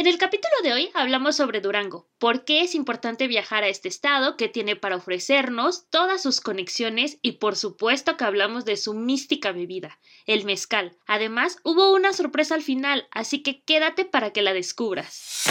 En el capítulo de hoy hablamos sobre Durango, por qué es importante viajar a este estado, qué tiene para ofrecernos, todas sus conexiones y por supuesto que hablamos de su mística bebida, el mezcal. Además, hubo una sorpresa al final, así que quédate para que la descubras.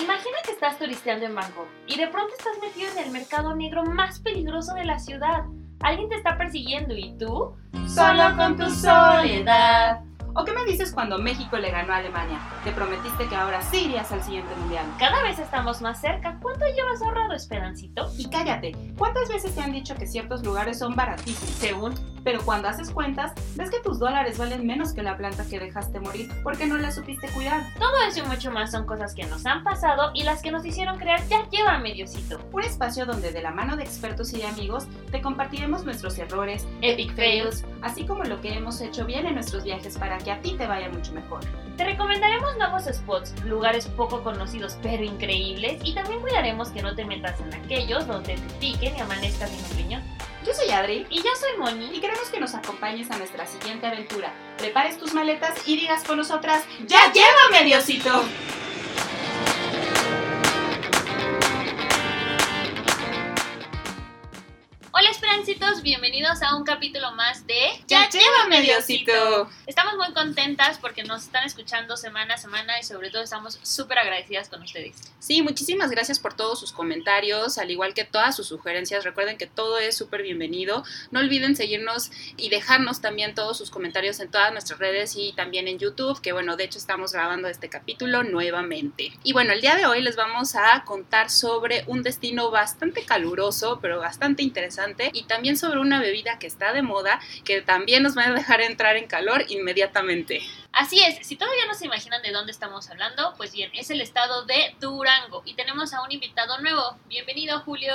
Imagina que estás turisteando en Bangkok y de pronto estás metido en el mercado negro más peligroso de la ciudad. Alguien te está persiguiendo y tú, solo con tu soledad. ¿O qué me dices cuando México le ganó a Alemania? Te prometiste que ahora sí irías al siguiente mundial. Cada vez estamos más cerca. ¿Cuánto llevas ahorrado, Esperancito? Y cállate, ¿cuántas veces te han dicho que ciertos lugares son baratísimos? Según. Pero cuando haces cuentas, ves que tus dólares valen menos que la planta que dejaste morir porque no la supiste cuidar. Todo eso y mucho más son cosas que nos han pasado y las que nos hicieron crear ya lleva mediocito. Un espacio donde de la mano de expertos y amigos te compartiremos nuestros errores, epic fails, así como lo que hemos hecho bien en nuestros viajes para que a ti te vaya mucho mejor. Te recomendaremos nuevos spots, lugares poco conocidos pero increíbles y también cuidaremos que no te metas en aquellos donde te piquen y amanezcas sin opinión. Yo soy Adri y yo soy Moni y queremos que nos acompañes a nuestra siguiente aventura. Prepares tus maletas y digas con nosotras, ¡Ya llévame, Diosito! Bienvenidos a un capítulo más de ¡Ya, llévame Diosito! Estamos muy contentas porque nos están escuchando semana a semana y sobre todo estamos súper agradecidas con ustedes. Sí, muchísimas gracias por todos sus comentarios, al igual que todas sus sugerencias. Recuerden que todo es súper bienvenido. No olviden seguirnos y dejarnos también todos sus comentarios en todas nuestras redes y también en YouTube, que bueno, de hecho estamos grabando este capítulo nuevamente. Y bueno, el día de hoy les vamos a contar sobre un destino bastante caluroso, pero bastante interesante y también sobre una bebida que está de moda que también nos va a dejar entrar en calor inmediatamente. Así es, si todavía no se imaginan de dónde estamos hablando, pues bien, es el estado de Durango y tenemos a un invitado nuevo. Bienvenido, Julio.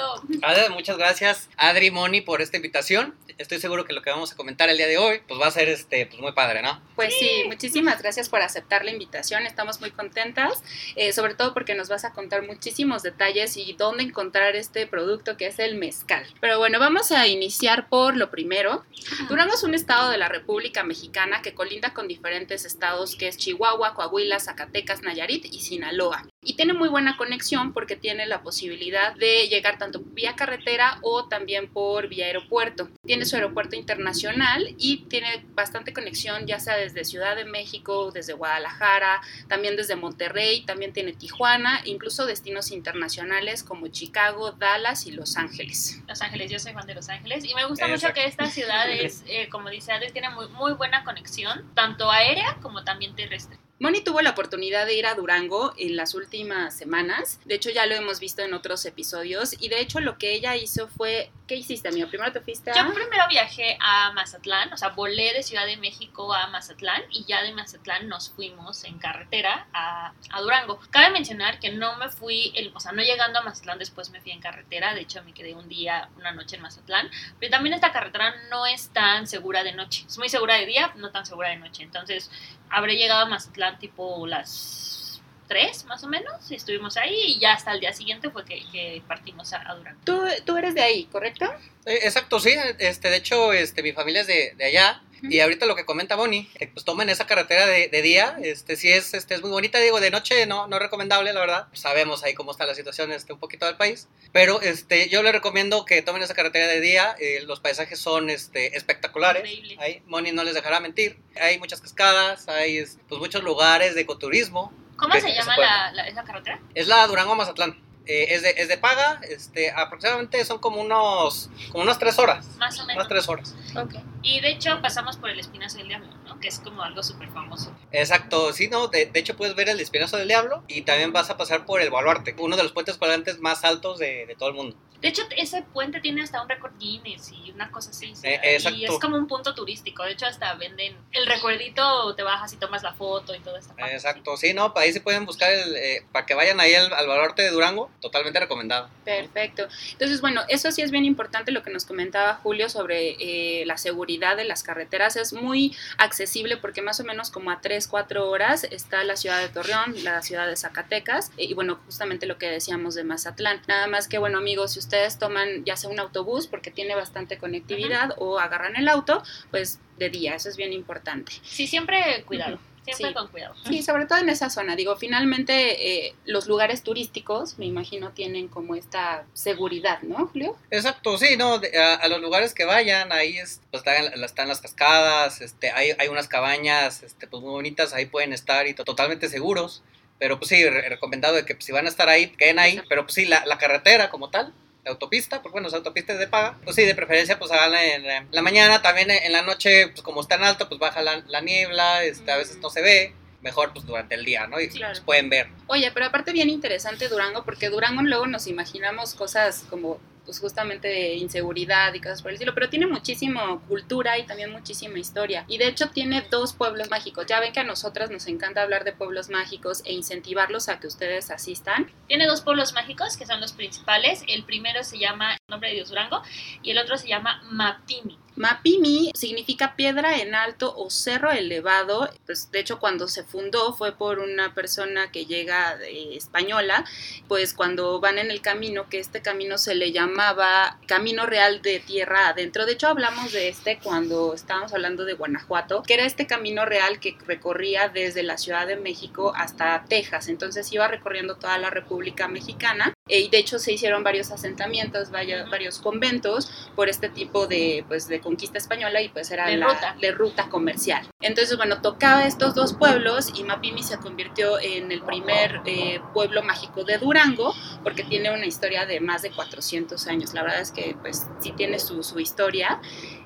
muchas gracias, Adri Moni, por esta invitación. Estoy seguro que lo que vamos a comentar el día de hoy, pues va a ser este, pues muy padre, ¿no? Pues sí, muchísimas gracias por aceptar la invitación. Estamos muy contentas, eh, sobre todo porque nos vas a contar muchísimos detalles y dónde encontrar este producto que es el mezcal. Pero bueno, vamos a iniciar por lo primero. Durango es un estado de la República Mexicana que colinda con diferentes estados que es Chihuahua, Coahuila, Zacatecas, Nayarit y Sinaloa. Y tiene muy buena conexión porque tiene la posibilidad de llegar tanto vía carretera o también por vía aeropuerto. Tiene su aeropuerto internacional y tiene bastante conexión ya sea desde Ciudad de México, desde Guadalajara, también desde Monterrey, también tiene Tijuana, incluso destinos internacionales como Chicago, Dallas y Los Ángeles. Los Ángeles, yo soy fan de Los Ángeles y me gusta mucho que esta ciudad es, eh, como dice Adri, tiene muy, muy buena conexión, tanto aérea como también terrestre. Moni tuvo la oportunidad de ir a Durango en las últimas semanas. De hecho, ya lo hemos visto en otros episodios. Y de hecho, lo que ella hizo fue. ¿Qué hiciste, amigo? Primero te fuiste a. Yo primero viajé a Mazatlán, o sea, volé de Ciudad de México a Mazatlán y ya de Mazatlán nos fuimos en carretera a, a Durango. Cabe mencionar que no me fui, el, o sea, no llegando a Mazatlán, después me fui en carretera. De hecho, me quedé un día, una noche en Mazatlán. Pero también esta carretera no es tan segura de noche. Es muy segura de día, no tan segura de noche. Entonces, habré llegado a Mazatlán tipo las 3 más o menos, y estuvimos ahí y ya hasta el día siguiente fue que, partimos a, Durango. ¿Tú, ¿Tú, eres de ahí, ¿correcto? Eh, exacto, sí, este, de hecho este, mi familia es de, de allá, y ahorita lo que comenta Bonnie, que pues tomen esa carretera de, de, día, este sí es, este, es muy bonita, digo, de noche no, no recomendable, la verdad. Sabemos ahí cómo está la situación este, un poquito del país. Pero este, yo le recomiendo que tomen esa carretera de día, eh, los paisajes son este, espectaculares. Ahí Bonnie no les dejará mentir. Hay muchas cascadas, hay pues, muchos lugares de ecoturismo. ¿Cómo se llama la, la, esa carretera? Es la Durango-Mazatlán. Eh, es, de, es de paga, este, aproximadamente son como unos, como unas tres horas. Más o menos. Unas tres horas. Ok. Y de hecho pasamos por el Espinazo del Diablo, ¿no? Que es como algo súper famoso. Exacto, sí, no, de, de, hecho puedes ver el Espinazo del Diablo y también vas a pasar por el Baluarte, uno de los puentes colgantes más altos de, de todo el mundo. De hecho, ese puente tiene hasta un récord Guinness y una cosa así. Eh, exacto. Y es como un punto turístico. De hecho, hasta venden el recuerdito, te bajas y tomas la foto y todo esto. Exacto, sí, no, ahí se pueden buscar el, eh, para que vayan ahí al, al Baluarte de Durango, totalmente recomendado. Perfecto. Entonces, bueno, eso sí es bien importante lo que nos comentaba Julio sobre eh, la seguridad de las carreteras. Es muy accesible porque más o menos como a 3, 4 horas está la ciudad de Torreón, la ciudad de Zacatecas y bueno, justamente lo que decíamos de Mazatlán. Nada más que, bueno, amigos, si ustedes toman ya sea un autobús porque tiene bastante conectividad uh -huh. o agarran el auto, pues de día, eso es bien importante. Sí, siempre cuidado. Siempre Sí. con cuidado. Sí, sobre todo en esa zona. Digo, finalmente eh, los lugares turísticos, me imagino, tienen como esta seguridad, ¿no, Julio? Exacto, sí, no, de- a, a los lugares que vayan, ahí es, pues están, están las cascadas, este, hay, hay unas cabañas, este, pues muy bonitas, ahí pueden estar y to- totalmente seguros, pero pues sí, re- recomendado de que pues, si van a estar ahí, queden ahí, pero pues sí, la, la carretera como tal, la autopista, porque bueno, las autopistas de paga, pues sí, de preferencia pues háganla en, la- la mañana, también en, en la noche, pues como está en alto, pues baja la, la niebla, este, a veces no se ve, mejor pues durante el día, ¿no? Y Claro. pues, pueden ver. Oye, pero aparte bien interesante Durango, porque Durango luego nos imaginamos cosas como pues justamente de inseguridad y cosas por el estilo, pero tiene muchísima cultura y también muchísima historia. Y de hecho tiene dos pueblos mágicos. Ya ven que a nosotras nos encanta hablar de pueblos mágicos e incentivarlos a que ustedes asistan. Tiene dos pueblos mágicos que son los principales. El primero se llama Nombre de Dios Durango y el otro se llama Mapimi. Mapimi significa piedra en alto o cerro elevado. Pues de hecho cuando se fundó fue por una persona que llega eh, española, pues cuando van en el camino, que este camino se le llamaba Camino Real de Tierra Adentro. De hecho hablamos de este cuando estábamos hablando de Guanajuato, que era este camino real que recorría desde la Ciudad de México hasta Texas. Entonces iba recorriendo toda la República Mexicana y de hecho se hicieron varios asentamientos, Ujú. varios conventos por este tipo de, pues, de conquista española y pues era De la ruta. de ruta comercial. Entonces, bueno, tocaba estos dos pueblos y Mapimi se convirtió en el primer eh, pueblo mágico de Durango porque tiene una historia de más de 400 años. La verdad es que pues sí tiene su, su historia.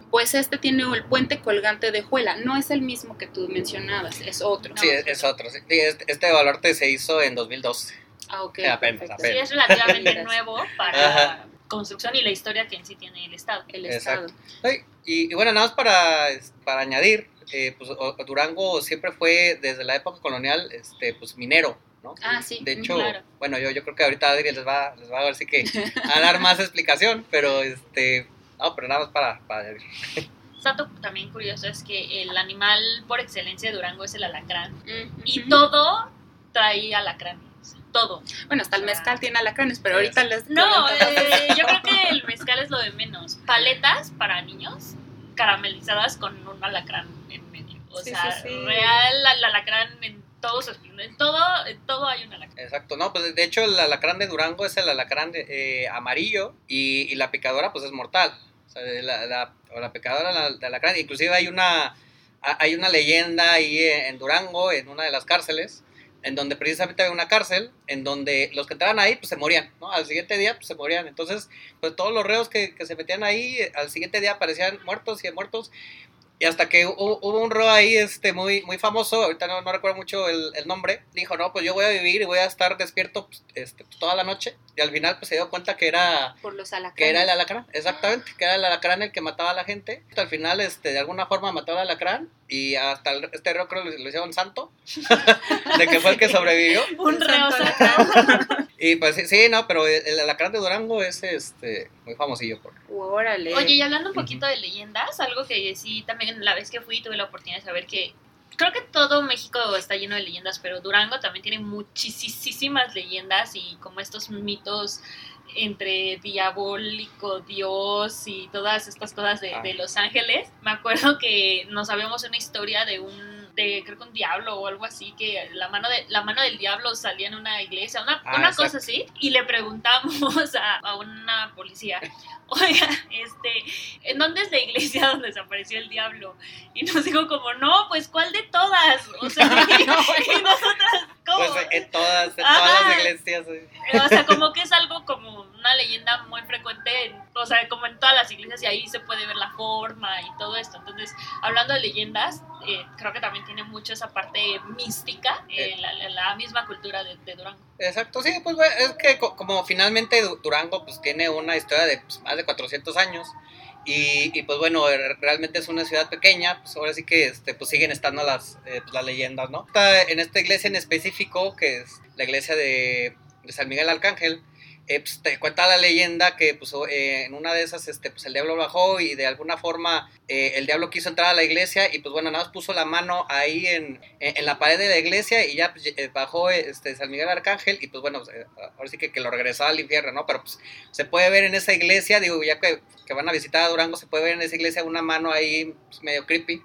Pues este tiene el puente colgante de Juela. No es el mismo que tú mencionabas, es otro. sí, es, es otro. sí. Este, este baluarte se hizo en 2012. Ah, ok. Apenas, perfecto. Sí, apenas. es relativamente nuevo para Ajá. construcción y la historia que en sí tiene el Estado. El Exacto. estado. Sí, Y, y bueno, nada más para, para añadir, eh, pues Durango siempre fue desde la época colonial este, pues minero, ¿no? Ah, sí. De ujú. hecho, Claro. bueno, yo, yo creo que ahorita Adri les va, les va a ver si que a dar más explicación, pero este, no, pero nada más para, para añadir. Dato también curioso es que el animal por excelencia de Durango es el alacrán. Ujú. Y todo trae alacrán. Todo. Bueno, hasta el mezcal tiene alacranes, pero ahorita les... No, eh, yo creo que el mezcal es lo de menos. Paletas para niños caramelizadas con un alacrán en medio. O Sí, sea, sí, sí. real el alacrán en todo. En todo, en todo hay un alacrán. Exacto, no, pues de hecho el alacrán de Durango es el alacrán de- eh, amarillo y, y la picadora pues es mortal. O sea, la, la, o la picadora la- de alacrán, inclusive hay una, ha- hay una leyenda ahí en Durango, en una de las cárceles, en donde precisamente había una cárcel, en donde los que entraban ahí pues se morían, ¿no? Al siguiente día pues se morían. Entonces, pues todos los reos que, que se metían ahí, al siguiente día aparecían muertos y muertos. Y hasta que hubo, hubo un reo ahí este, muy, muy famoso, ahorita no, no recuerdo mucho el, el nombre, dijo, no, pues yo voy a vivir y voy a estar despierto pues, este, toda la noche. Y al final pues se dio cuenta que era, Por los que era el alacrán, exactamente, que era el alacrán el que mataba a la gente. Al final, este, de alguna forma mató al alacrán y hasta el- este reo creo lo, lo hicieron santo, de que fue el que sobrevivió. Un reo santo. Y pues sí, sí, no, pero el, el alacrán de Durango es este, muy famosillo. Por... Órale. Oye, y hablando un poquito de leyendas, algo que sí también la vez que fui tuve la oportunidad de saber que creo que todo México está lleno de leyendas, pero Durango también tiene muchísimas leyendas y como estos mitos entre diabólico, Dios y todas estas cosas de, Ah. de Los Ángeles. Me acuerdo que nos sabíamos una historia de un de creo que un diablo o algo así que la mano de la mano del diablo salía en una iglesia, una, Ah, una cosa así y le preguntamos a, a una policía, "Oiga, este, ¿en dónde es la iglesia donde desapareció el diablo?" Y nos dijo como, "No, pues ¿cuál de todas?" O sea, y, y nosotras como Pues en todas, en Ajá. todas las iglesias. o sea, como que es algo como una leyenda muy frecuente, en- o sea, como en todas las iglesias y ahí se puede ver la forma y todo esto. Entonces, hablando de leyendas, eh, creo que también tiene mucho esa parte mística, eh, Eh. la, la- la misma cultura de, de Durango. Exacto, sí, pues es que co- como finalmente Du- Durango pues tiene una historia de pues, más de 400 años y, y, pues bueno, re- realmente es una ciudad pequeña, pues ahora sí que este, pues siguen estando las, eh, pues, las leyendas, ¿no? En esta iglesia en específico, que es la iglesia de San Miguel Arcángel, eh, pues, te cuenta la leyenda que pues, eh, en una de esas este, pues, el diablo bajó y de alguna forma eh, el diablo quiso entrar a la iglesia y pues bueno, nada más puso la mano ahí en, en, la pared de la iglesia y ya pues, bajó este, San Miguel Arcángel y pues bueno, ahora sí que, que lo regresó al infierno, ¿no? Pero pues se puede ver en esa iglesia, digo, ya que, que van a visitar a Durango, se puede ver en esa iglesia una mano ahí pues, medio creepy.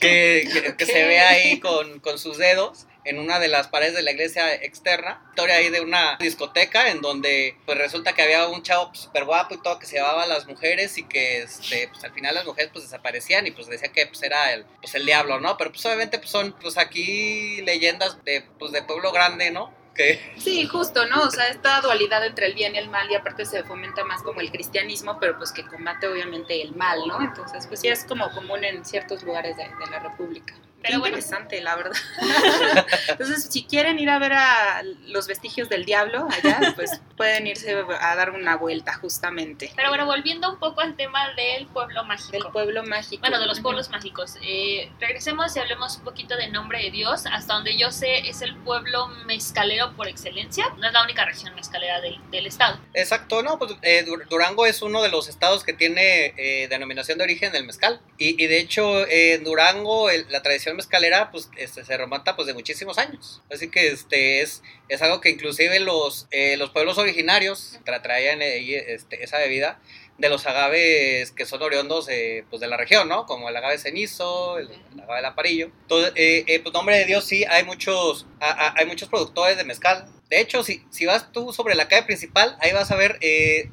Que, que, se ve ahí con, con sus dedos en una de las paredes de la iglesia externa. Historia ahí de una discoteca en donde pues resulta que había un chavo súper guapo y todo que se llevaba a las mujeres y que este, pues al final las mujeres pues desaparecían y pues decía que pues era el, pues el diablo, ¿no? Pero pues obviamente pues son pues aquí leyendas de, pues, de pueblo grande, ¿no? Sí, justo, ¿no? O sea, esta dualidad entre el bien y el mal y aparte se fomenta más como el cristianismo, pero pues que combate obviamente el mal, ¿no? Entonces, pues sí es como común en ciertos lugares de la República. Pero interesante, la verdad. Entonces, si quieren ir a ver a los vestigios del diablo allá, pues pueden irse a dar una vuelta justamente. Pero bueno, volviendo un poco al tema del pueblo mágico. Del pueblo mágico. Bueno, de los pueblos mágicos. Eh, regresemos y hablemos un poquito de nombre de Dios. Hasta donde yo sé, es el pueblo mezcalero por excelencia. No es la única región mezcalera del, del estado. Exacto, no, pues eh, Durango es uno de los estados que tiene eh, denominación de origen del mezcal. Y, y de hecho, en Durango, la tradición mezcalera pues este, se remonta pues de muchísimos años. Así que este es, es algo que inclusive los, eh, los pueblos originarios traían este, esa bebida de los agaves que son oriundos pues de la región, ¿no? Como el agave cenizo, el, agave lamparillo. Entonces, eh, eh, pues nombre de Dios sí, hay muchos, hay muchos productores de mezcal. De hecho, si, si vas tú sobre la calle principal, ahí vas a ver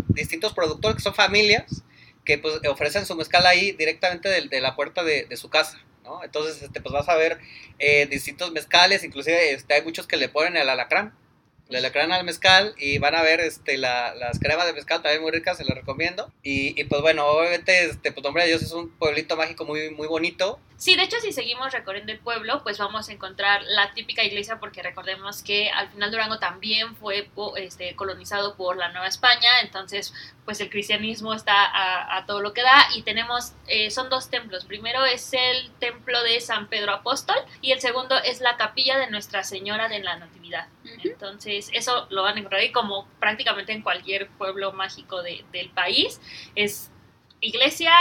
distintos productores que son familias que pues ofrecen su mezcal ahí directamente de, de la puerta de, de su casa. Entonces, este, pues vas a ver eh, distintos mezcales, inclusive este, hay muchos que le ponen el alacrán, el alacrán al mezcal y van a ver este, las cremas de mezcal también muy ricas, se las recomiendo. Y, pues bueno, obviamente, este, pues Nombre de Dios es un pueblito mágico muy, muy bonito. Sí, de hecho, si seguimos recorriendo el pueblo, pues vamos a encontrar la típica iglesia, porque recordemos que al final Durango también fue este, colonizado por la Nueva España, entonces, pues el cristianismo está a, todo lo que da. Y tenemos, eh, son dos templos. Primero es el templo de San Pedro Apóstol y el segundo es la capilla de Nuestra Señora de la Natividad. Entonces, eso lo van a encontrar ahí como prácticamente en cualquier pueblo mágico de, del país. Es iglesia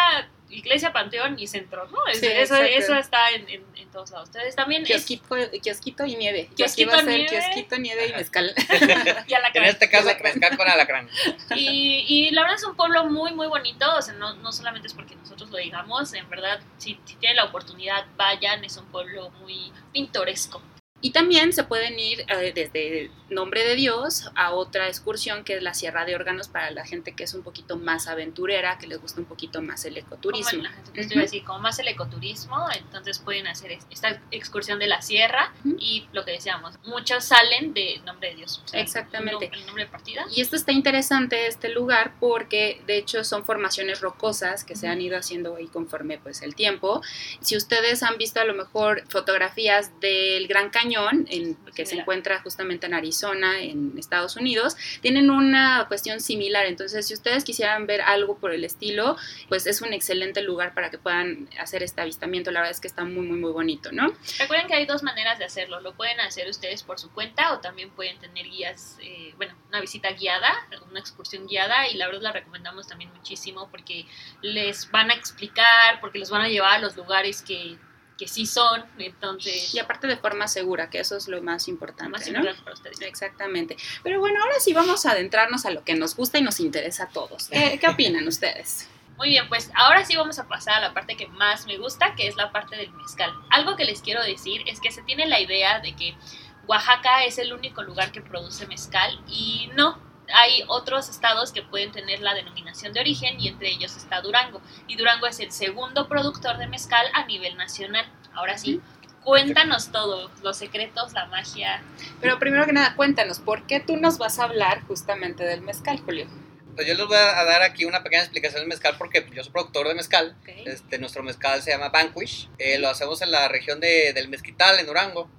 iglesia, panteón y centro, ¿no? eso, eso, está en, en, todos lados. Entonces también kiosquito, kiosquito y nieve. Kiosquito, va a ser kiosquito, nieve y mezcal. y alacrán. En este caso, mezcal con alacrán. Y, y la verdad es un pueblo muy, muy bonito, o sea, no, no solamente es porque nosotros lo digamos, en verdad, si, si tienen la oportunidad, vayan, es un pueblo muy pintoresco. Y también se pueden ir eh, desde Nombre de Dios a otra excursión que es la Sierra de Órganos para la gente que es un poquito más aventurera, que les gusta un poquito más el ecoturismo. Como, decir, como más el ecoturismo, entonces pueden hacer esta excursión de la sierra y lo que decíamos, muchos salen de Nombre de Dios. Exactamente. El, nombre de partida. Y esto está interesante, este lugar, porque de hecho son formaciones rocosas que se han ido haciendo ahí conforme pues el tiempo. Si ustedes han visto a lo mejor fotografías del Gran Cañón, en, que se encuentra justamente en Arizona, en Estados Unidos, tienen una cuestión similar. Entonces, si ustedes quisieran ver algo por el estilo, pues es un excelente lugar para que puedan hacer este avistamiento. La verdad es que está muy, muy, muy bonito, ¿no? Recuerden que hay dos maneras de hacerlo. Lo pueden hacer ustedes por su cuenta o también pueden tener guías, eh, bueno, una visita guiada, una excursión guiada y la verdad la recomendamos también muchísimo porque les van a explicar, porque los van a llevar a los lugares que que sí son, entonces... Y aparte de forma segura, que eso es lo más importante, más ¿no? para ustedes. Exactamente. Pero bueno, ahora sí vamos a adentrarnos a lo que nos gusta y nos interesa a todos. ¿Qué, qué opinan ustedes? Muy bien, pues ahora sí vamos a pasar a la parte que más me gusta, que es la parte del mezcal. Algo que les quiero decir es que se tiene la idea de que Oaxaca es el único lugar que produce mezcal y no, hay otros estados que pueden tener la denominación de origen y entre ellos está Durango. Y Durango es el segundo productor de mezcal a nivel nacional. Ahora sí, cuéntanos todo, los secretos, la magia. Pero primero que nada, cuéntanos, ¿por qué tú nos vas a hablar justamente del mezcal, Julio? Pues yo les voy a dar aquí una pequeña explicación del mezcal porque yo soy productor de mezcal. Este, nuestro mezcal se llama Vanquish. Eh, lo hacemos en la región de, del Mezquital, en Durango.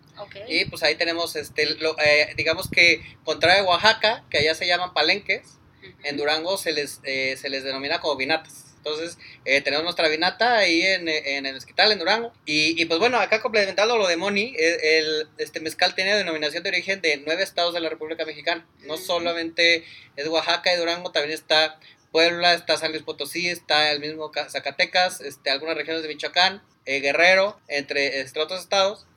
Y pues ahí tenemos, este, eh, digamos que contrario a Oaxaca, que allá se llaman palenques, en Durango se les, eh, se les denomina como vinatas. Entonces, eh, tenemos nuestra vinata ahí en, en el hospital en Durango. Y, y, pues bueno, acá complementando lo de Moni, eh, el, este mezcal tiene denominación de origen de nueve estados de la República Mexicana. No solamente es Oaxaca y Durango, también está Puebla, está San Luis Potosí, está el mismo Zacatecas, este, algunas regiones de Michoacán, eh, Guerrero, entre, entre otros estados.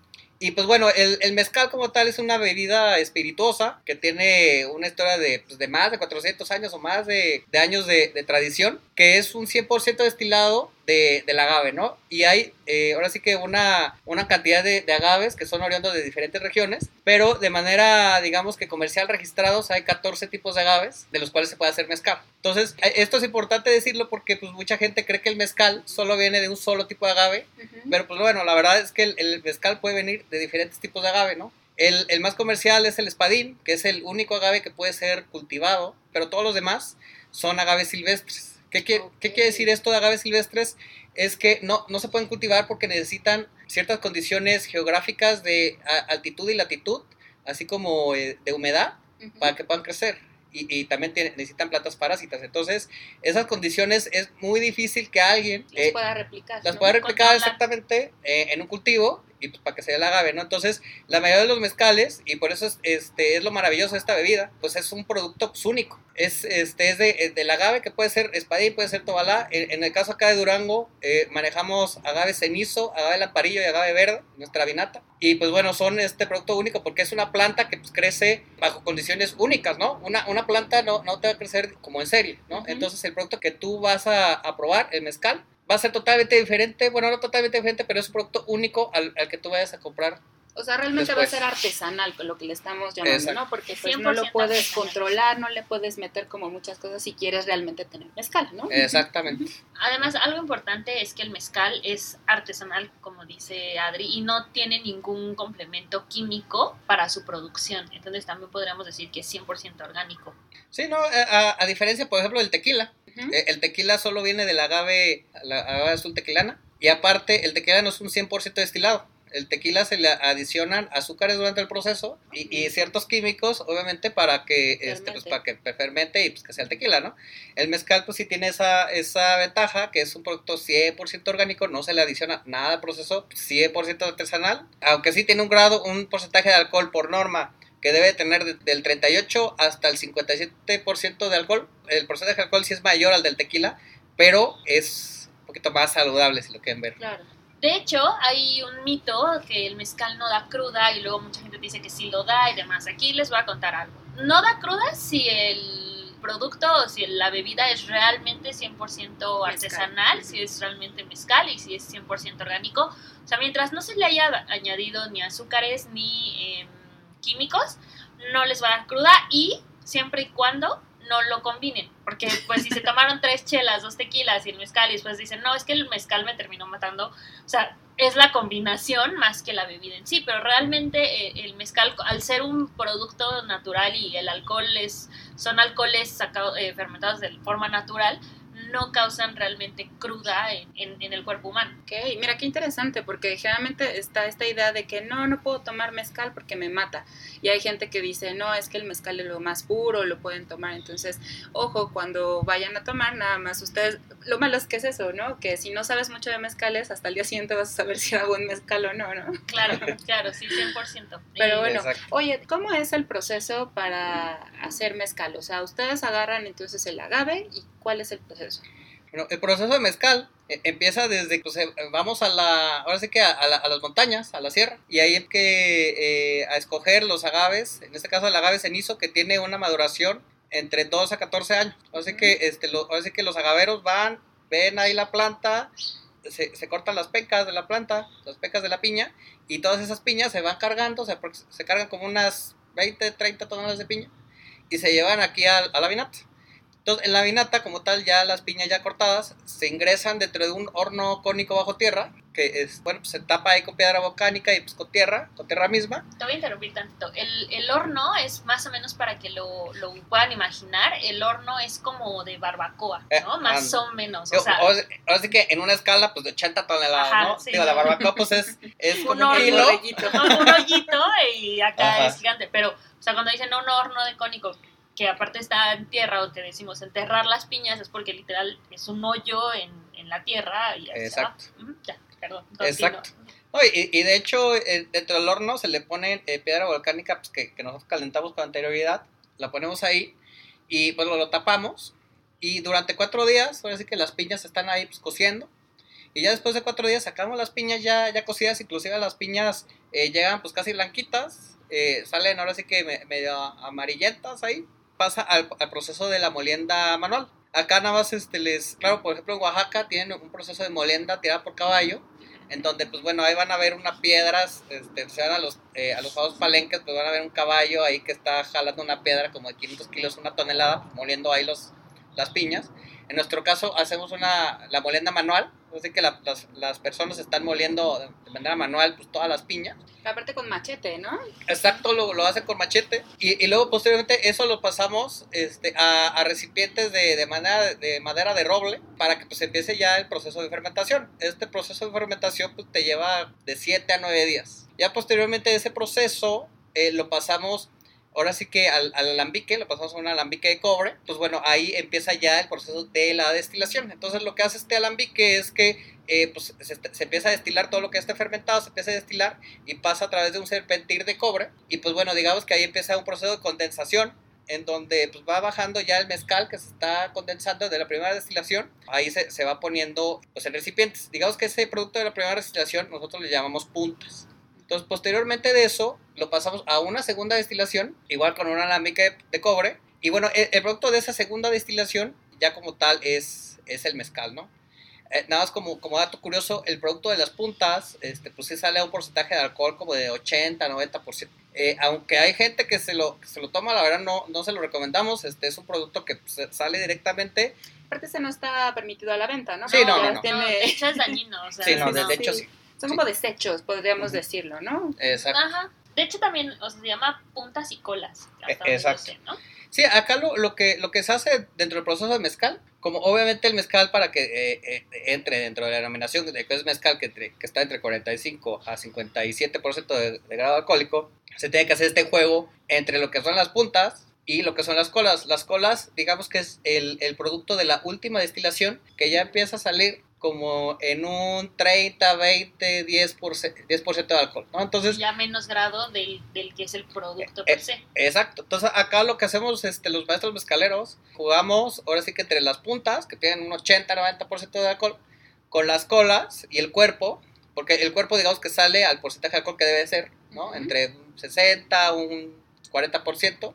Y pues bueno, el, mezcal como tal es una bebida espirituosa que tiene una historia de, pues, más de 400 años o más de, de años de, de, tradición, que es un 100% destilado de, del agave, ¿no? Y hay eh, ahora sí que una, una cantidad de, de, agaves que son oriundos de diferentes regiones, pero de manera, digamos que comercial registrados hay 14 tipos de agaves de los cuales se puede hacer mezcal. Entonces, eh, esto es importante decirlo porque pues mucha gente cree que el mezcal solo viene de un solo tipo de agave, uh -huh. pero pues bueno, la verdad es que el, el, mezcal puede venir de diferentes tipos de agave, ¿no? El, el, más comercial es el espadín, que es el único agave que puede ser cultivado, pero todos los demás son agaves silvestres. ¿Qué, qué, okay. ¿Qué, quiere decir esto de agaves silvestres? Es que no, no se pueden cultivar porque necesitan ciertas condiciones geográficas de altitud y latitud, así como eh, de humedad, uh -huh. para que puedan crecer. Y, y también tiene, necesitan plantas parásitas. Entonces, esas condiciones es muy difícil que alguien las eh, pueda replicar. Las ¿no? pueda replicar exactamente eh, en un cultivo y pues para que se dé el agave, ¿no? Entonces, la mayoría de los mezcales, y por eso es, este, es lo maravilloso de esta bebida, pues es un producto pues, único. Es, este, es de, del agave que puede ser espadín, puede ser tobalá. En, en, el caso acá de Durango, eh, manejamos agave cenizo, agave lamparillo y agave verde, nuestra vinata. Y pues bueno, son este producto único porque es una planta que pues, crece bajo condiciones únicas, ¿no? Una, una planta no, no te va a crecer como en serie, ¿no? Uh -huh. Entonces, el producto que tú vas a, a probar, el mezcal, va a ser totalmente diferente, bueno, no totalmente diferente, pero es un producto único al, al que tú vayas a comprar. O sea, realmente Después. va a ser artesanal, lo que le estamos llamando, Exacto. ¿no? Porque pues, no lo puedes artesanal. controlar, no le puedes meter como muchas cosas si quieres realmente tener mezcal, ¿no? Exactamente. Además, algo importante es que el mezcal es artesanal, como dice Adri, y no tiene ningún complemento químico para su producción. Entonces, también podríamos decir que es 100% orgánico. Sí, no, a, a, diferencia, por ejemplo, del tequila. Uh -huh. El tequila solo viene del agave, la agave azul tequilana, y aparte, el tequila no es un 100% destilado el tequila se le adicionan azúcares durante el proceso y, y ciertos químicos, obviamente, para que, este, pues, para que fermente y pues, que sea el tequila, ¿no? El mezcal, pues sí tiene esa, esa ventaja, que es un producto 100% orgánico, no se le adiciona nada al proceso, 100% artesanal, aunque sí tiene un grado, un porcentaje de alcohol por norma que debe tener del 38 hasta el 57% de alcohol. El porcentaje de alcohol sí es mayor al del tequila, pero es poquito más saludable si lo quieren ver. Claro. De hecho, hay un mito que el mezcal no da cruda y luego mucha gente dice que sí lo da y demás. Aquí les voy a contar algo. No da cruda si el producto o si la bebida es realmente 100% artesanal, si es realmente mezcal y si es 100% orgánico. O sea, mientras no se le haya añadido ni azúcares ni eh, químicos, no les va a dar cruda y siempre y cuando no lo combinen, porque pues si se tomaron tres chelas, dos tequilas y el mezcal y después dicen, no, es que el mezcal me terminó matando, o sea, es la combinación más que la bebida en sí, pero realmente eh, el mezcal, al ser un producto natural y el alcohol es, son alcoholes sacados, eh, fermentados de forma natural, no causan realmente cruda en, en, en, el cuerpo humano. Ok, mira qué interesante, porque generalmente está esta idea de que no, no puedo tomar mezcal porque me mata. Y hay gente que dice, no, es que el mezcal es lo más puro, lo pueden tomar. Entonces, ojo, cuando vayan a tomar, nada más ustedes, lo malo es que es eso, ¿no? Que si no sabes mucho de mezcales, hasta el día siguiente vas a saber si era buen mezcal o no, ¿no? Claro, claro, sí, 100%. Pero bueno, Exacto. oye, ¿cómo es el proceso para hacer mezcal? O sea, ustedes agarran entonces el agave y ¿cuál es el proceso? Bueno, el proceso de mezcal eh, empieza desde, pues eh, vamos a la, ahora sí que a, a, la, a, las montañas, a la sierra, y ahí hay que eh, a escoger los agaves, en este caso el agave cenizo que tiene una maduración entre 2 a 14 años. Así que, este, lo, así que los agaveros van, ven ahí la planta, se, se, cortan las pecas de la planta, las pecas de la piña, y todas esas piñas se van cargando, se, se cargan como unas 20, 30 toneladas de piña, y se llevan aquí a, a la vinata. Entonces, en la vinata, como tal, ya las piñas ya cortadas se ingresan dentro de un horno cónico bajo tierra, que es, bueno, pues se tapa ahí con piedra volcánica y pues con tierra, con tierra misma. Te voy a interrumpir tantito. El, el horno es más o menos para que lo, lo, puedan imaginar, el horno es como de barbacoa, ¿no? Eh, más um, o menos. O sea, ahora sí que en una escala, pues de 80 toneladas, ajá, ¿no? Sí, Digo, la barbacoa, pues es, es un, como un kilo. Un, un hoyito y acá ajá. es gigante, pero, o sea, cuando dicen no, un horno de cónico, que aparte está en tierra, o que decimos enterrar las piñas, es porque literal es un hoyo en, en la tierra y. Exacto. Ya, perdón. Exacto. No, y, y de hecho, eh, dentro del horno se le pone eh, piedra volcánica pues, que, que nosotros calentamos con anterioridad, la ponemos ahí y pues lo, lo tapamos. Y durante cuatro días, ahora sí que las piñas están ahí pues, cociendo. Y ya después de cuatro días sacamos las piñas ya, ya cocidas, inclusive las piñas eh, llegan pues casi blanquitas, eh, salen ahora sí que me- medio amarillentas ahí, pasa al, proceso de la molienda manual. Acá nada más este, les, claro, por ejemplo en Oaxaca tienen un proceso de molienda tirada por caballo, en donde pues bueno, ahí van a ver unas piedras, este, se van a los, eh, a los palenques, pues van a ver un caballo ahí que está jalando una piedra como de 500 kilos, una tonelada, moliendo ahí los, las piñas. En nuestro caso hacemos una, la molienda manual, así que la- las, las personas están moliendo de manera manual pues todas las piñas. Aparte con machete, ¿no? Exacto, lo, lo hacen con machete. Y, y luego posteriormente eso lo pasamos este, a, a recipientes de, de, manera, de madera de roble para que pues empiece ya el proceso de fermentación. Este proceso de fermentación pues te lleva de 7 a 9 días. Ya posteriormente ese proceso eh, lo pasamos ahora sí que al, al alambique, lo pasamos a un alambique de cobre, pues bueno, ahí empieza ya el proceso de la destilación. Entonces lo que hace este alambique es que eh, pues, se, se empieza a destilar todo lo que esté fermentado, se empieza a destilar y pasa a través de un serpentir de cobre. Y pues bueno, digamos que ahí empieza un proceso de condensación en donde pues va bajando ya el mezcal que se está condensando de la primera destilación, ahí se, se va poniendo pues en recipientes. Digamos que ese producto de la primera destilación nosotros le llamamos puntas. Entonces, posteriormente de eso, lo pasamos a una segunda destilación, igual con un alambique de, de cobre. Y bueno, el, el, producto de esa segunda destilación, ya como tal, es, es el mezcal, ¿no? Eh, nada más como, como dato curioso, el producto de las puntas, este, pues sí sale a un porcentaje de alcohol como de 80, 90%. Eh, aunque hay gente que se lo, que se lo toma, la verdad no, no se lo recomendamos. Este es un producto que pues, sale directamente. Aparte, ese no está permitido a la venta, ¿no? Sí, no, no, no. tiene- No, de hecho es dañino. O sea, Sí, no, de, no. de hecho sí. Son Sí. como desechos, podríamos decirlo, ¿no? Exacto. Ajá. De hecho también o sea, se llama puntas y colas. hasta donde yo exacto. sé, ¿no? Sí, acá lo, lo, que, lo que se hace dentro del proceso de mezcal, como obviamente el mezcal para que eh, eh, entre dentro de la denominación de que es mezcal que, entre- que está entre 45 a 57% de, de grado alcohólico, se tiene que hacer este juego entre lo que son las puntas y lo que son las colas. Las colas, digamos que es el, el producto de la última destilación que ya empieza a salir como en un 30, 20, 10%, 10 de alcohol, ¿no? Entonces, Ya menos grado del, del que es el producto Eh, per se. Exacto. Entonces acá lo que hacemos este, los maestros mezcaleros, jugamos ahora sí que entre las puntas, que tienen un 80-90% de alcohol, con las colas y el cuerpo, porque el cuerpo digamos que sale al porcentaje de alcohol que debe ser, ¿no? Entre un 60, un 40%.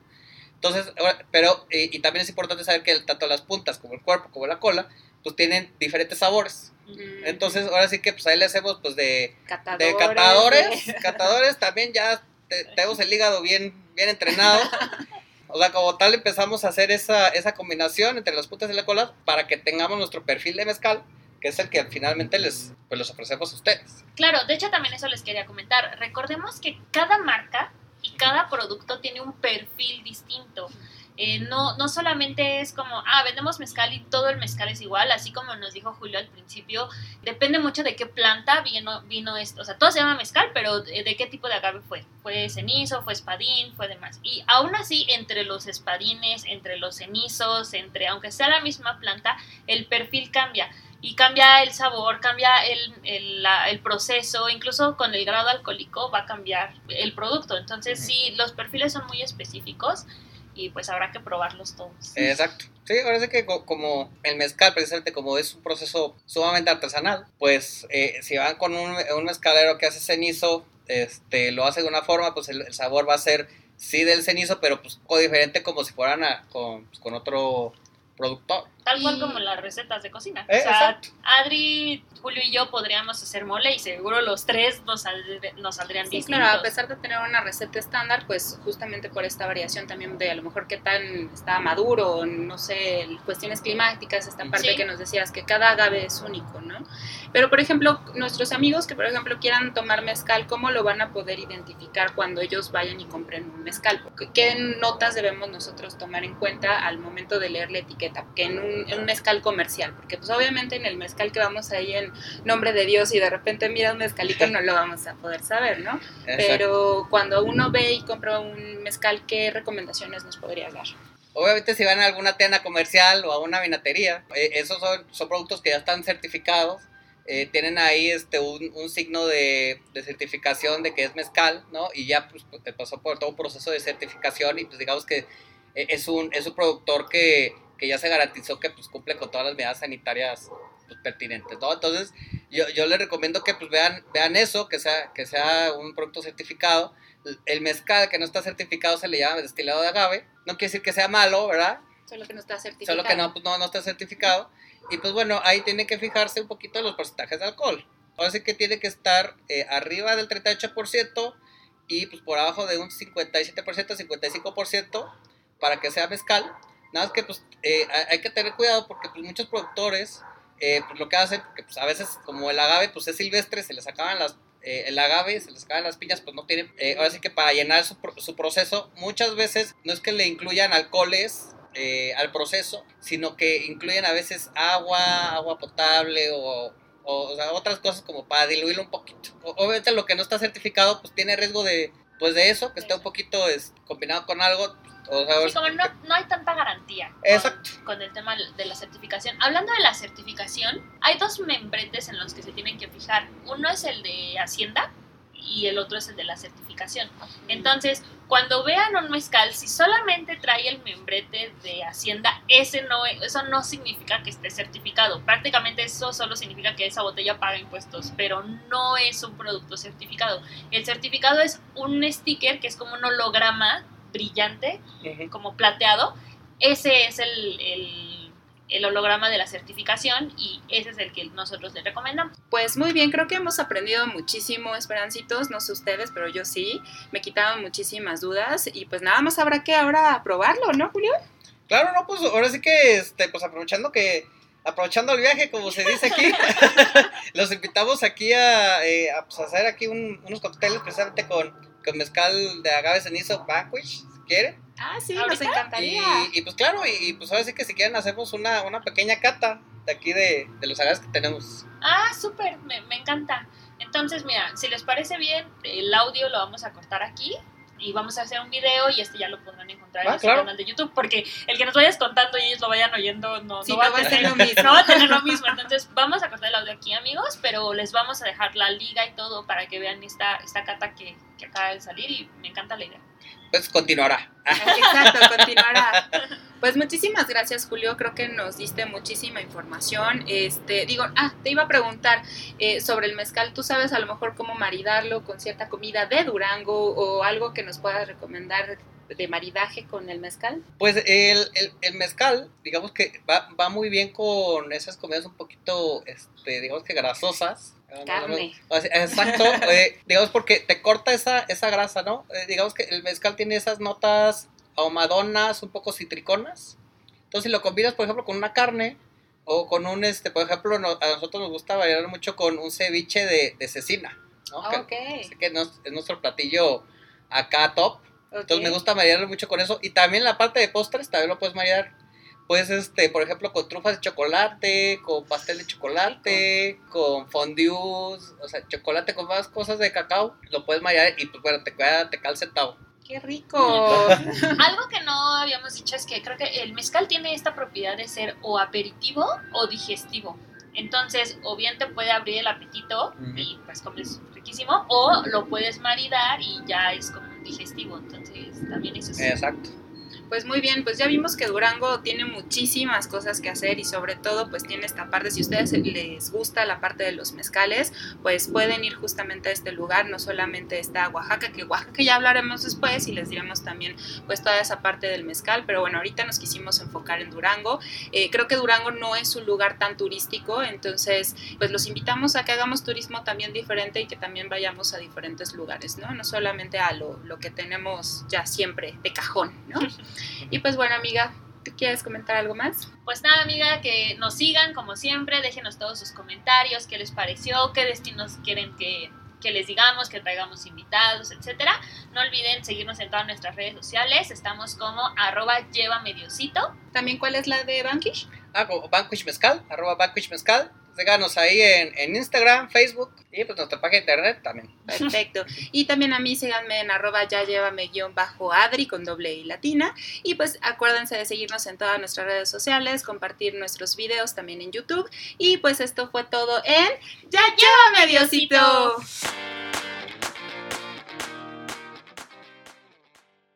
Entonces, pero, y, y también es importante saber que el- tanto las puntas como el cuerpo como la cola, pues tienen diferentes sabores. Mm, Entonces, ahora sí que pues ahí le hacemos pues de catadores. de catadores, de- catadores también ya te- tenemos el hígado bien, bien entrenado. O sea, como tal empezamos a hacer esa, esa combinación entre las puntas y la cola para que tengamos nuestro perfil de mezcal, que es el que finalmente les, pues, les ofrecemos a ustedes. Claro, de hecho también eso les quería comentar. Recordemos que cada marca y cada producto tiene un perfil distinto. Eh, no, no solamente es como, ah, vendemos mezcal y todo el mezcal es igual, así como nos dijo Julio al principio, depende mucho de qué planta vino, vino esto. O sea, todo se llama mezcal, pero de, de qué tipo de agave fue. Fue cenizo, fue espadín, fue demás. Y aún así, entre los espadines, entre los cenizos, entre, aunque sea la misma planta, el perfil cambia y cambia el sabor, cambia el, el, la- el proceso, incluso con el grado alcohólico va a cambiar el producto. Entonces, sí, los perfiles son muy específicos y pues habrá que probarlos todos. Exacto. Sí, sí que co- como el mezcal, precisamente como es un proceso sumamente artesanal, pues eh, si van con un, un mezcalero que hace cenizo, este, lo hace de una forma, pues el, sabor va a ser sí del cenizo, pero pues diferente como si fueran a- con, pues, con otro productor. Tal cual Y- como las recetas de cocina. Eh, o sea, exacto. Adri, Julio y yo podríamos hacer mole y seguro los tres nos, saldr- nos saldrían Sí, distintos. claro, a pesar de tener una receta estándar, pues justamente por esta variación también de a lo mejor qué tan está maduro, no sé, cuestiones climáticas, esta parte Sí. que nos decías, que cada agave es único, ¿no? Pero, por ejemplo, nuestros amigos que, por ejemplo, quieran tomar mezcal, ¿cómo lo van a poder identificar cuando ellos vayan y compren un mezcal? ¿Qué- ¿Qué notas debemos nosotros tomar en cuenta al momento de leer la etiqueta? Que en un, en un mezcal comercial, porque pues obviamente en el mezcal que vamos ahí en nombre de Dios y de repente mira un mezcalito no lo vamos a poder saber, ¿no? Exacto. Pero cuando uno ve y compra un mezcal, ¿qué recomendaciones nos podrías dar? Obviamente si van a alguna tienda comercial o a una vinatería, eh, esos son, son productos que ya están certificados, eh, tienen ahí este un, un signo de, de, certificación de que es mezcal, ¿no? Y ya pues, pasó por todo un proceso de certificación y pues digamos que eh, es un, es un productor que, que ya se garantizó que pues cumple con todas las medidas sanitarias pues, pertinentes, ¿no? Entonces yo, yo les recomiendo que pues vean, vean eso, que sea, que sea un producto certificado. El mezcal que no está certificado se le llama destilado de agave, no quiere decir que sea malo, ¿verdad? Solo que no está certificado. Solo que no, pues no, no está certificado. Y pues bueno, ahí tiene que fijarse un poquito en los porcentajes de alcohol. Ahora sí que tiene que estar eh, arriba del 38% y pues por abajo de un 57%, 55% para que sea mezcal. Nada más que pues eh, hay que tener cuidado porque pues muchos productores eh, pues lo que hacen, porque pues a veces como el agave pues es silvestre, se les acaban las, eh, el agave, se les acaban las piñas, pues no tienen, eh, ahora sí que para llenar su, su, proceso, muchas veces no es que le incluyan alcoholes eh, al proceso, sino que incluyen a veces agua, agua potable o, o, o sea, otras cosas como para diluirlo un poquito. Obviamente lo que no está certificado pues tiene riesgo de, pues de eso, que esté un poquito es, combinado con algo, sí, como no, no, hay tanta garantía Exacto. Con, con, el tema de la certificación. Hablando de la certificación, hay dos membretes en los que se tienen que fijar. Uno es el de Hacienda y el otro es el de la certificación. Entonces, cuando vean un mezcal, si solamente trae el membrete de Hacienda, ese no, eso no significa que esté certificado. Prácticamente eso solo significa que esa botella paga impuestos, pero no es un producto certificado. El certificado es un sticker que es como un holograma brillante, uh -huh. como plateado. Ese es el, el, el, holograma de la certificación y ese es el que nosotros le recomendamos. Pues muy bien, creo que hemos aprendido muchísimo, Esperancitos, no sé ustedes, pero yo sí, me quitaron muchísimas dudas y pues nada más habrá que ahora probarlo, ¿no, Julio? Claro, no, pues ahora sí que, este, pues aprovechando que aprovechando el viaje, como se dice aquí, los invitamos aquí a, eh, a, pues, hacer aquí un, unos cócteles precisamente con, con mezcal de agave cenizo Vanquish, si quieren. Ah, sí, ¿Ahorita? nos encantaría. Y, y, pues claro, y, y, pues ahora sí que si quieren hacemos una, una pequeña cata de aquí de, de los agaves que tenemos. Ah, súper, me, me encanta. Entonces, mira, si les parece bien, el audio lo vamos a cortar aquí y vamos a hacer un video y este ya lo podrán encontrar ah, en claro. su canal de YouTube porque el que nos vayas contando y ellos lo vayan oyendo no, sí, no, va, no va, a ser lo mismo. No va a tener lo mismo. Entonces vamos a cortar el audio aquí amigos, pero les vamos a dejar la liga y todo para que vean esta, esta cata que, que acaba de salir y me encanta la idea. Pues continuará. Exacto, continuará. Pues muchísimas gracias, Julio. Creo que nos diste muchísima información. Este, digo, ah, te iba a preguntar eh, sobre el mezcal. ¿Tú sabes a lo mejor cómo maridarlo con cierta comida de Durango o algo que nos puedas recomendar de maridaje con el mezcal? Pues el, el, el mezcal, digamos que va, va, muy bien con esas comidas un poquito, este, digamos que grasosas. Carne. Exacto, eh, digamos porque te corta esa, esa grasa, ¿no? Eh, digamos que el mezcal tiene esas notas ahumadonas, un poco citriconas. Entonces si lo combinas, por ejemplo, con una carne o con un, este, por ejemplo, no, a nosotros nos gusta variar mucho con un ceviche de, de cecina, ¿no? Okay. Que, que es, es nuestro platillo acá top. Okay. Entonces me gusta marearlo mucho con eso. Y también la parte de postres también lo puedes marear. Pues, este, por ejemplo, con trufas de chocolate, con pastel de chocolate, con fondue, o sea, chocolate con más cosas de cacao, lo puedes marear y pues bueno, te, queda, te calce tao. ¡Qué rico! Algo que no habíamos dicho es que creo que el mezcal tiene esta propiedad de ser o aperitivo o digestivo. Entonces, o bien te puede abrir el apetito uh -huh. y pues comes riquísimo, o lo puedes maridar y ya es como un digestivo. Entonces, también eso es. Exacto. Pues muy bien, pues ya vimos que Durango tiene muchísimas cosas que hacer y sobre todo pues tiene esta parte, si a ustedes les gusta la parte de los mezcales, pues pueden ir justamente a este lugar, no solamente está Oaxaca, que Oaxaca ya hablaremos después y les diremos también pues toda esa parte del mezcal, pero bueno, ahorita nos quisimos enfocar en Durango. Eh, creo que Durango no es un lugar tan turístico, entonces pues los invitamos a que hagamos turismo también diferente y que también vayamos a diferentes lugares, ¿no? No solamente a lo, lo que tenemos ya siempre de cajón, ¿no? Y pues bueno, amiga, ¿tú quieres comentar algo más? Pues nada, amiga, que nos sigan como siempre, déjenos todos sus comentarios, qué les pareció, qué destinos quieren que, que les digamos, que traigamos invitados, etcétera. No olviden seguirnos en todas nuestras redes sociales, estamos como arroba lleva mediocito. ¿También cuál es la de Banquish? Ah, como Banquish Mezcal, arroba Banquish Mezcal. Síganos ahí en, Instagram, Facebook y pues nuestra página de internet también. Perfecto. Y también a mí síganme en arroba ya llévame guion bajo Adri con doble y latina. Y pues acuérdense de seguirnos en todas nuestras redes sociales, compartir nuestros videos también en YouTube. Y pues esto fue todo en Ya llévame Diosito.